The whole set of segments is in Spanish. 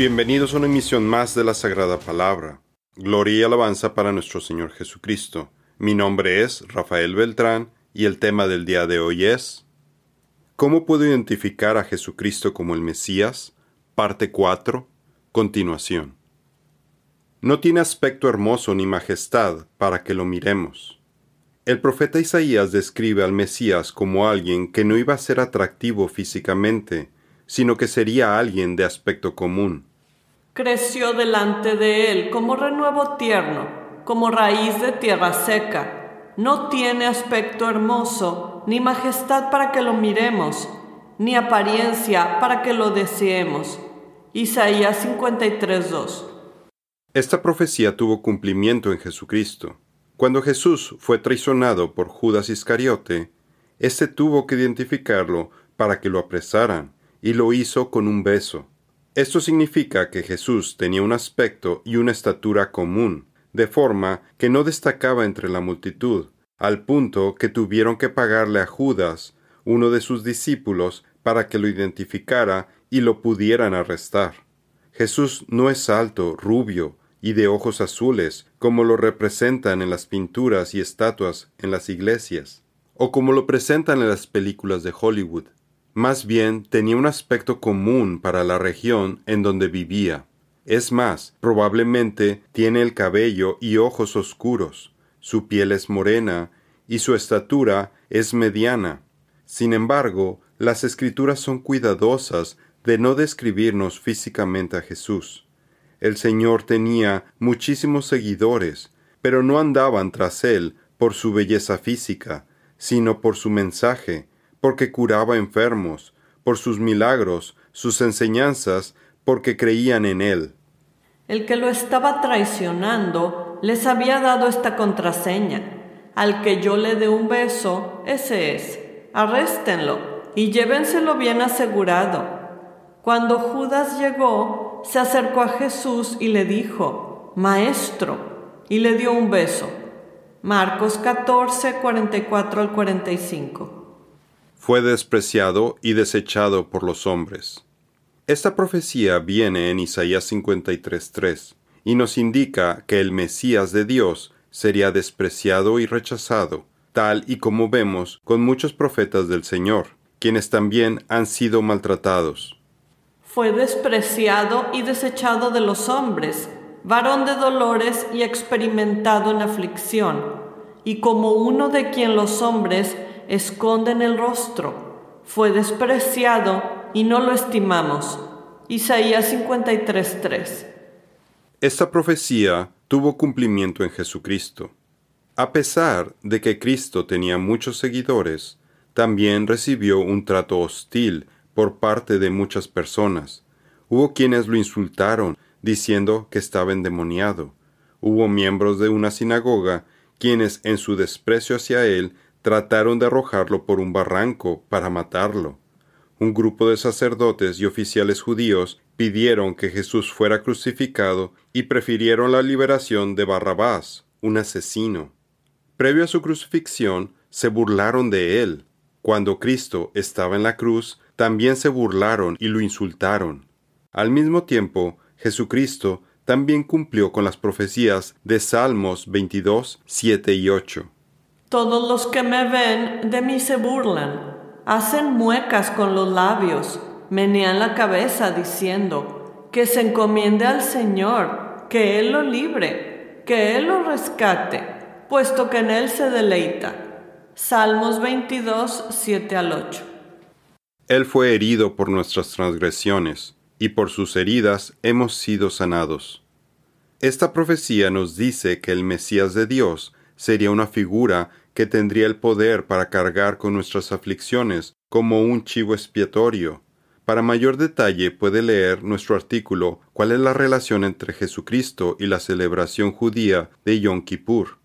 Bienvenidos a una emisión más de la Sagrada Palabra. Gloria y alabanza para nuestro Señor Jesucristo. Mi nombre es Rafael Beltrán y el tema del día de hoy es ¿Cómo puedo identificar a Jesucristo como el Mesías? Parte 4. Continuación. No tiene aspecto hermoso ni majestad para que lo miremos. El profeta Isaías describe al Mesías como alguien que no iba a ser atractivo físicamente, sino que sería alguien de aspecto común. Creció delante de él como renuevo tierno, como raíz de tierra seca no tiene aspecto hermoso, ni majestad para que lo miremos, ni apariencia para que lo deseemos. Isaías 53:2. Esta profecía tuvo cumplimiento en Jesucristo. Cuando Jesús fue traicionado por Judas Iscariote, éste tuvo que identificarlo para que lo apresaran, y lo hizo con un beso. Esto significa que Jesús tenía un aspecto y una estatura común, de forma que no destacaba entre la multitud, al punto que tuvieron que pagarle a Judas, uno de sus discípulos, para que lo identificara y lo pudieran arrestar. Jesús no es alto, rubio y de ojos azules, como lo representan en las pinturas y estatuas en las iglesias, o como lo presentan en las películas de Hollywood. Más bien tenía un aspecto común para la región en donde vivía. Es más, probablemente tiene el cabello y ojos oscuros, su piel es morena y su estatura es mediana. Sin embargo, las escrituras son cuidadosas de no describirnos físicamente a Jesús. El Señor tenía muchísimos seguidores, pero no andaban tras él por su belleza física, sino por su mensaje, porque curaba enfermos, por sus milagros, sus enseñanzas, porque creían en él. El que lo estaba traicionando les había dado esta contraseña. Al que yo le dé un beso, ese es. Arréstenlo y llévenselo bien asegurado. Cuando Judas llegó, se acercó a Jesús y le dijo, Maestro, y le dio un beso. Marcos 14, 44 al 45. Fue despreciado y desechado por los hombres. Esta profecía viene en Isaías 53.3 y nos indica que el Mesías de Dios sería despreciado y rechazado, tal y como vemos con muchos profetas del Señor, quienes también han sido maltratados. Fue despreciado y desechado de los hombres, varón de dolores y experimentado en aflicción, y como uno de quien los hombres esconden el rostro, fue despreciado y no lo estimamos. Isaías 53:3. Esta profecía tuvo cumplimiento en Jesucristo. A pesar de que Cristo tenía muchos seguidores, también recibió un trato hostil por parte de muchas personas. Hubo quienes lo insultaron, diciendo que estaba endemoniado. Hubo miembros de una sinagoga quienes en su desprecio hacia él trataron de arrojarlo por un barranco para matarlo un grupo de sacerdotes y oficiales judíos pidieron que Jesús fuera crucificado y prefirieron la liberación de Barrabás, un asesino. Previo a su crucifixión, se burlaron de él. Cuando Cristo estaba en la cruz, también se burlaron y lo insultaron. Al mismo tiempo, Jesucristo también cumplió con las profecías de Salmos 22, 7 y 8. Todos los que me ven de mí se burlan hacen muecas con los labios, menean la cabeza diciendo, que se encomiende al Señor, que Él lo libre, que Él lo rescate, puesto que en Él se deleita. Salmos 22, 7 al 8. Él fue herido por nuestras transgresiones, y por sus heridas hemos sido sanados. Esta profecía nos dice que el Mesías de Dios sería una figura que tendría el poder para cargar con nuestras aflicciones como un chivo expiatorio. Para mayor detalle puede leer nuestro artículo ¿Cuál es la relación entre Jesucristo y la celebración judía de Yom Kippur?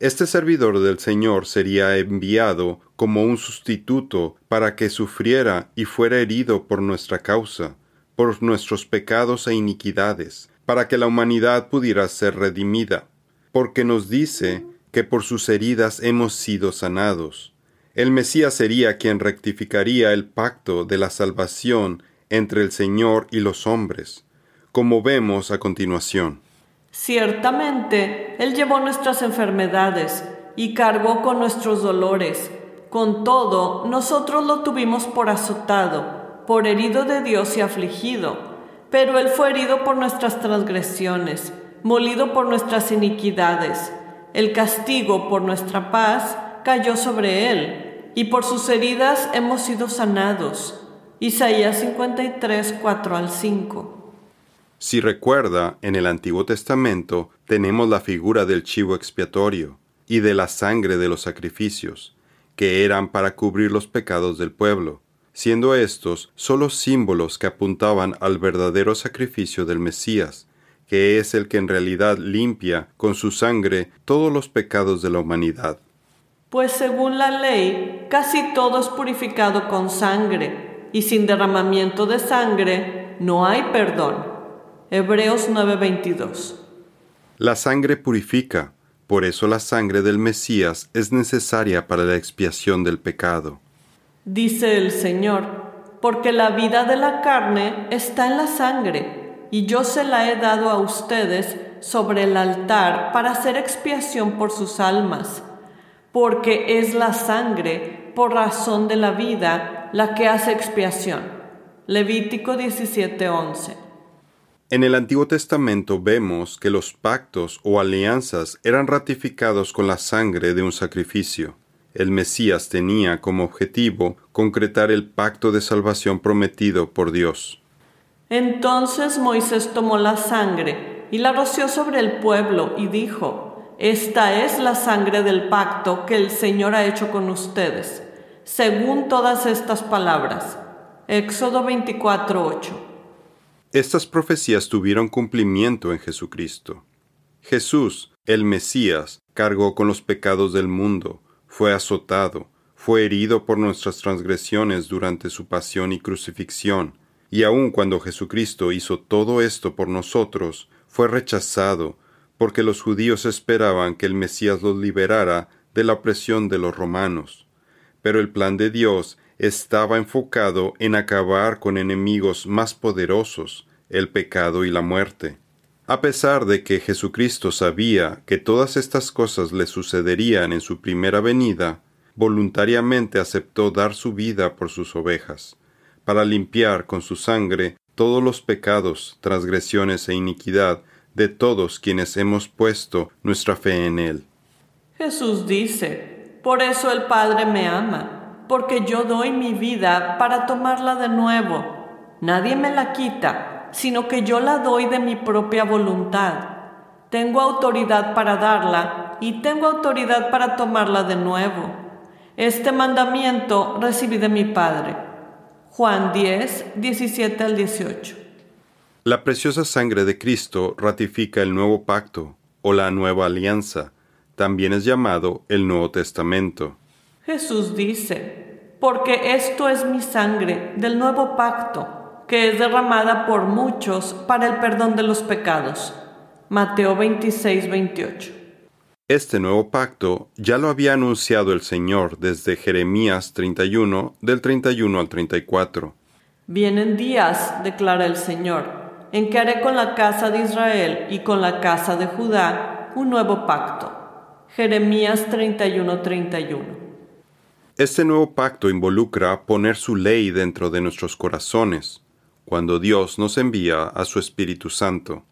Este servidor del Señor sería enviado como un sustituto para que sufriera y fuera herido por nuestra causa, por nuestros pecados e iniquidades, para que la humanidad pudiera ser redimida, porque nos dice que por sus heridas hemos sido sanados. El Mesías sería quien rectificaría el pacto de la salvación entre el Señor y los hombres. como vemos a continuación. Ciertamente, Él llevó nuestras enfermedades y cargó con nuestros dolores. Con todo, nosotros lo tuvimos por azotado, por herido de Dios y afligido. Pero Él fue herido por nuestras transgresiones, molido por nuestras iniquidades. El castigo por nuestra paz cayó sobre Él, y por sus heridas hemos sido sanados. Isaías 53, 4 al 5. Si recuerda, en el Antiguo Testamento tenemos la figura del chivo expiatorio y de la sangre de los sacrificios, que eran para cubrir los pecados del pueblo, siendo estos solo símbolos que apuntaban al verdadero sacrificio del Mesías, que es el que en realidad limpia con su sangre todos los pecados de la humanidad. Pues según la ley, casi todo es purificado con sangre, y sin derramamiento de sangre no hay perdón. Hebreos 9:22. La sangre purifica, por eso la sangre del Mesías es necesaria para la expiación del pecado. Dice el Señor, porque la vida de la carne está en la sangre, y yo se la he dado a ustedes sobre el altar para hacer expiación por sus almas, porque es la sangre, por razón de la vida, la que hace expiación. Levítico 17:11. En el Antiguo Testamento vemos que los pactos o alianzas eran ratificados con la sangre de un sacrificio. El Mesías tenía como objetivo concretar el pacto de salvación prometido por Dios. Entonces Moisés tomó la sangre y la roció sobre el pueblo y dijo, Esta es la sangre del pacto que el Señor ha hecho con ustedes, según todas estas palabras. Éxodo 24:8 estas profecías tuvieron cumplimiento en Jesucristo. Jesús, el Mesías, cargó con los pecados del mundo, fue azotado, fue herido por nuestras transgresiones durante su pasión y crucifixión, y aun cuando Jesucristo hizo todo esto por nosotros, fue rechazado, porque los judíos esperaban que el Mesías los liberara de la opresión de los romanos. Pero el plan de Dios estaba enfocado en acabar con enemigos más poderosos, el pecado y la muerte. A pesar de que Jesucristo sabía que todas estas cosas le sucederían en su primera venida, voluntariamente aceptó dar su vida por sus ovejas, para limpiar con su sangre todos los pecados, transgresiones e iniquidad de todos quienes hemos puesto nuestra fe en Él. Jesús dice, por eso el Padre me ama porque yo doy mi vida para tomarla de nuevo. Nadie me la quita, sino que yo la doy de mi propia voluntad. Tengo autoridad para darla y tengo autoridad para tomarla de nuevo. Este mandamiento recibí de mi Padre. Juan 10, 17 al 18. La preciosa sangre de Cristo ratifica el nuevo pacto o la nueva alianza. También es llamado el Nuevo Testamento. Jesús dice, porque esto es mi sangre del nuevo pacto, que es derramada por muchos para el perdón de los pecados. Mateo 26, 28. Este nuevo pacto ya lo había anunciado el Señor desde Jeremías 31, del 31 al 34. Vienen días, declara el Señor, en que haré con la casa de Israel y con la casa de Judá un nuevo pacto. Jeremías 31, 31. Este nuevo pacto involucra poner su ley dentro de nuestros corazones, cuando Dios nos envía a su Espíritu Santo,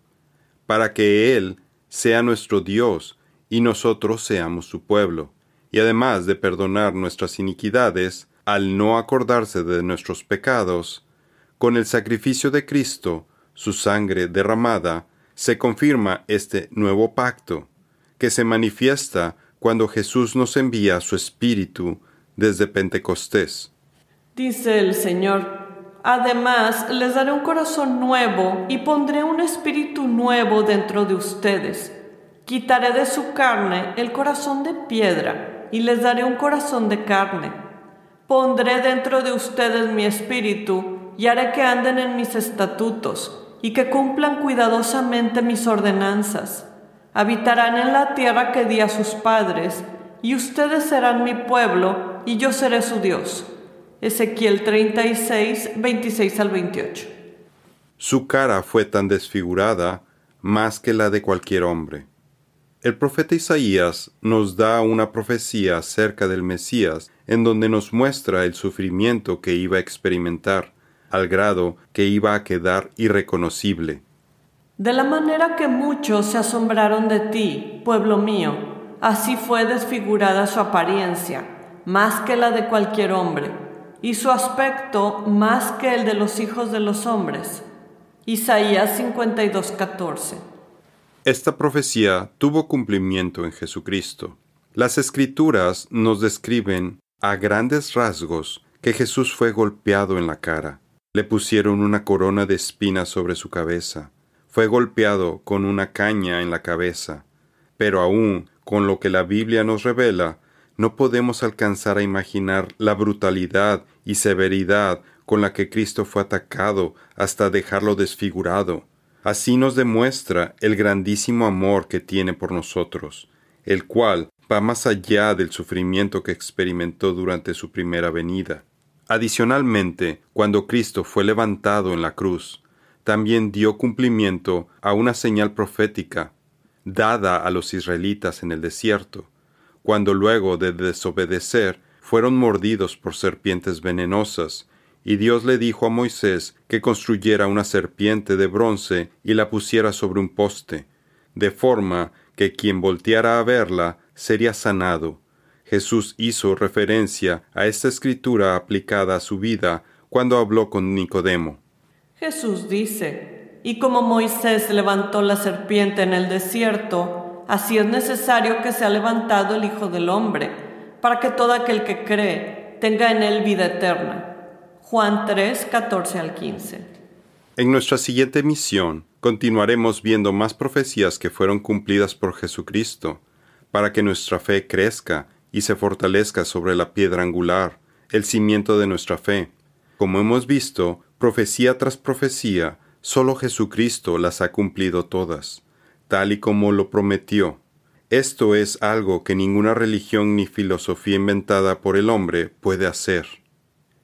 para que Él sea nuestro Dios y nosotros seamos su pueblo, y además de perdonar nuestras iniquidades, al no acordarse de nuestros pecados, con el sacrificio de Cristo, su sangre derramada, se confirma este nuevo pacto, que se manifiesta cuando Jesús nos envía su Espíritu desde Pentecostés. Dice el Señor, además les daré un corazón nuevo y pondré un espíritu nuevo dentro de ustedes. Quitaré de su carne el corazón de piedra y les daré un corazón de carne. Pondré dentro de ustedes mi espíritu y haré que anden en mis estatutos y que cumplan cuidadosamente mis ordenanzas. Habitarán en la tierra que di a sus padres, y ustedes serán mi pueblo, y yo seré su Dios. Ezequiel 36, 26 al 28. Su cara fue tan desfigurada más que la de cualquier hombre. El profeta Isaías nos da una profecía acerca del Mesías en donde nos muestra el sufrimiento que iba a experimentar, al grado que iba a quedar irreconocible. De la manera que muchos se asombraron de ti, pueblo mío, así fue desfigurada su apariencia, más que la de cualquier hombre, y su aspecto más que el de los hijos de los hombres. Isaías 52:14 esta profecía tuvo cumplimiento en Jesucristo. Las escrituras nos describen a grandes rasgos que Jesús fue golpeado en la cara. Le pusieron una corona de espinas sobre su cabeza. Fue golpeado con una caña en la cabeza. Pero aún con lo que la Biblia nos revela, no podemos alcanzar a imaginar la brutalidad y severidad con la que Cristo fue atacado hasta dejarlo desfigurado. Así nos demuestra el grandísimo amor que tiene por nosotros, el cual va más allá del sufrimiento que experimentó durante su primera venida. Adicionalmente, cuando Cristo fue levantado en la cruz, también dio cumplimiento a una señal profética dada a los israelitas en el desierto, cuando luego de desobedecer fueron mordidos por serpientes venenosas y Dios le dijo a Moisés que construyera una serpiente de bronce y la pusiera sobre un poste, de forma que quien volteara a verla sería sanado. Jesús hizo referencia a esta escritura aplicada a su vida cuando habló con Nicodemo. Jesús dice, y como Moisés levantó la serpiente en el desierto, así es necesario que sea levantado el Hijo del Hombre, para que todo aquel que cree tenga en él vida eterna. Juan 3, 14 al 15. En nuestra siguiente misión continuaremos viendo más profecías que fueron cumplidas por Jesucristo, para que nuestra fe crezca y se fortalezca sobre la piedra angular, el cimiento de nuestra fe. Como hemos visto, profecía tras profecía, solo Jesucristo las ha cumplido todas, tal y como lo prometió. Esto es algo que ninguna religión ni filosofía inventada por el hombre puede hacer.